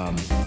I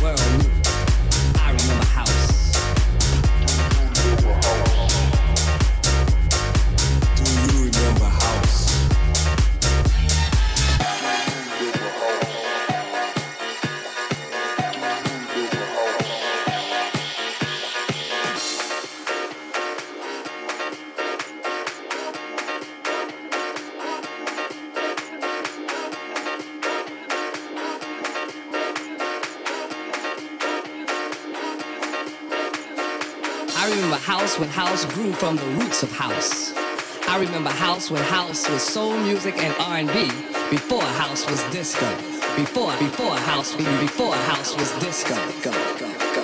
when I remember house when house was soul music and R&B before house was disco. Before, before house, before house was disco. Go, go, go,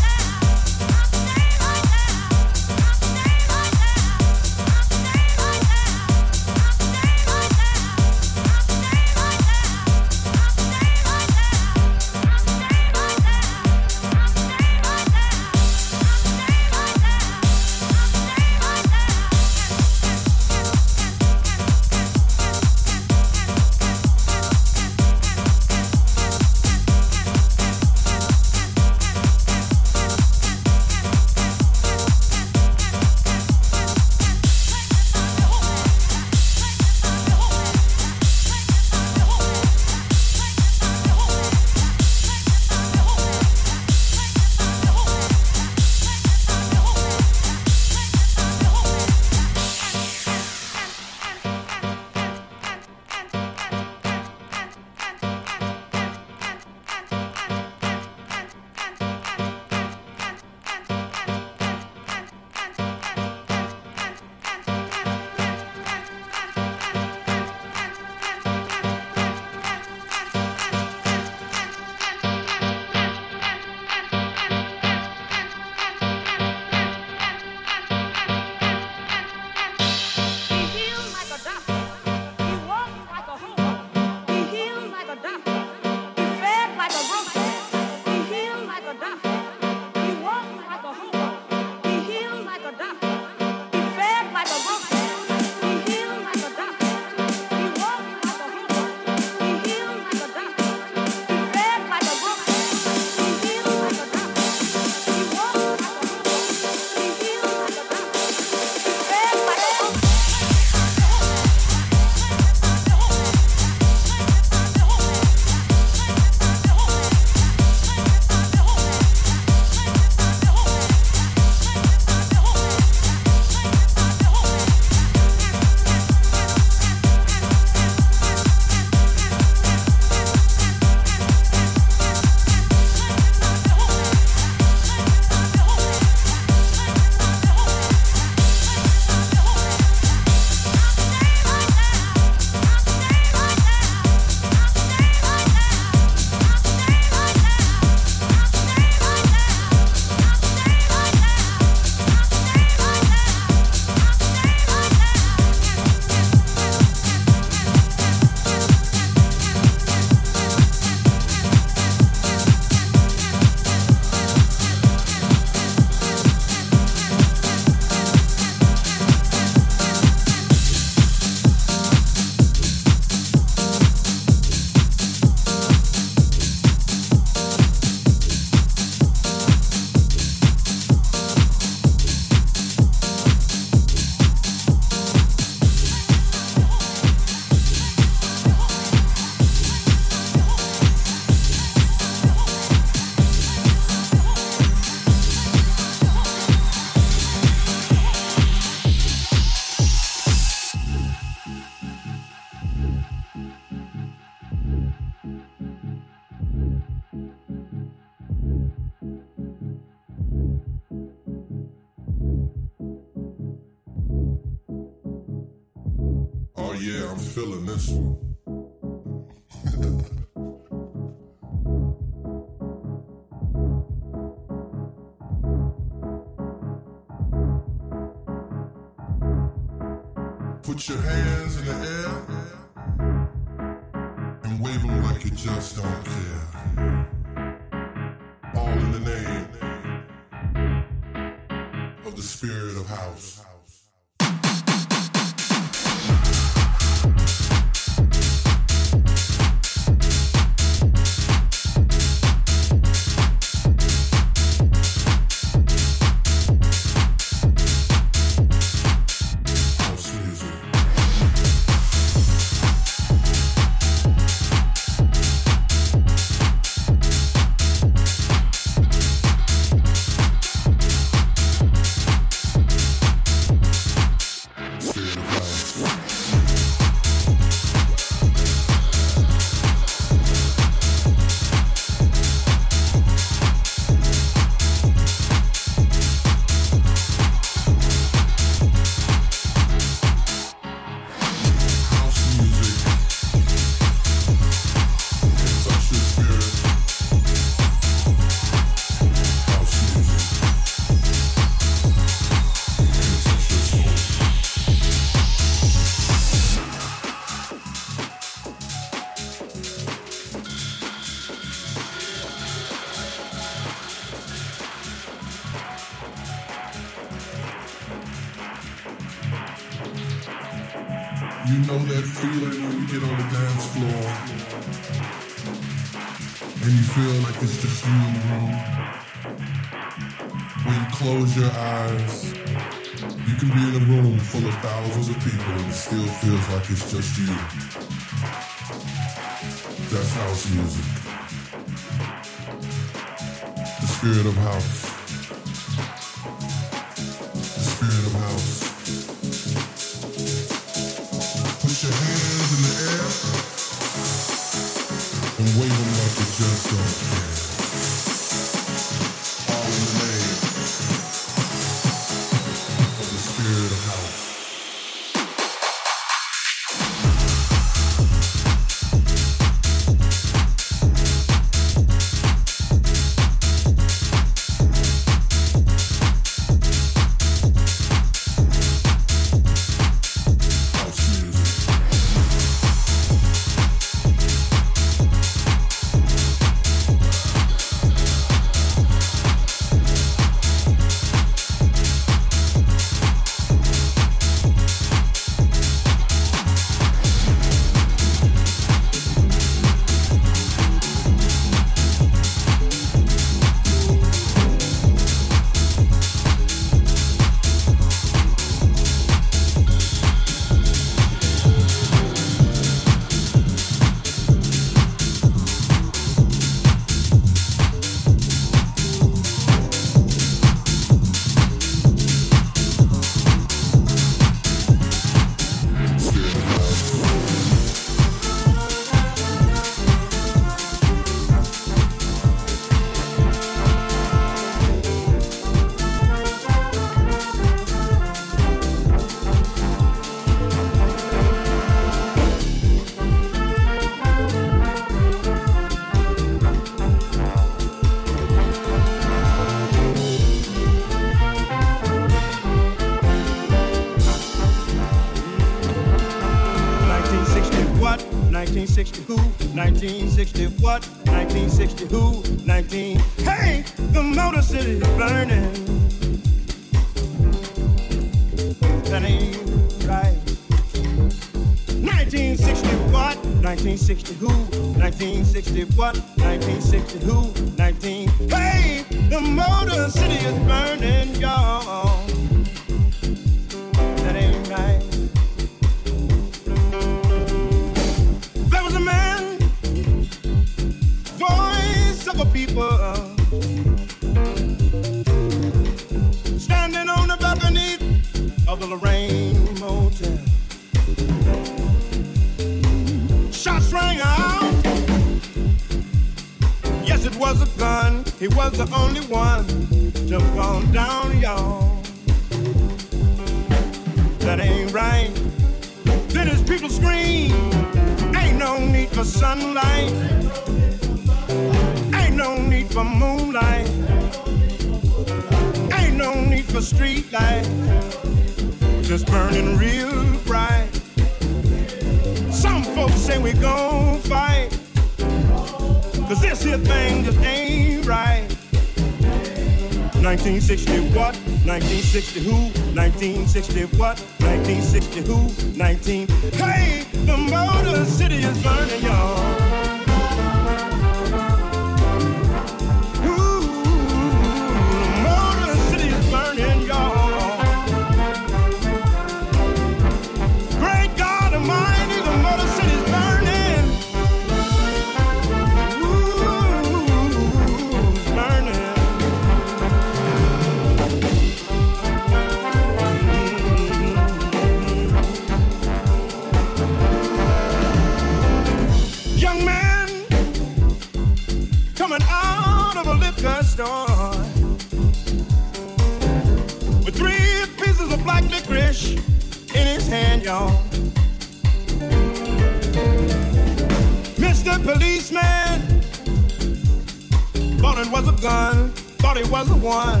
one.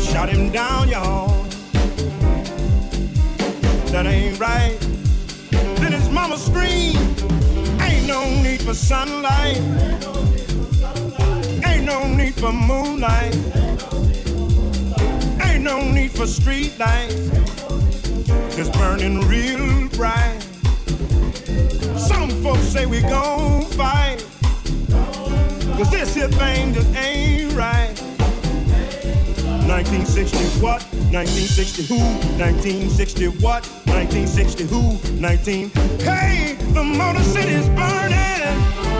Shot him down, y'all. That ain't right. Then his mama screamed, Ain't no need for sunlight. Ain't no need for moonlight. Ain't no need for street lights is burning real bright. Some folks say we gon' fight. Cause this here thing just ain't right. 1960 what? 1960 who? 1960 what? 1960 who? 19. Hey, the Motor City's burning.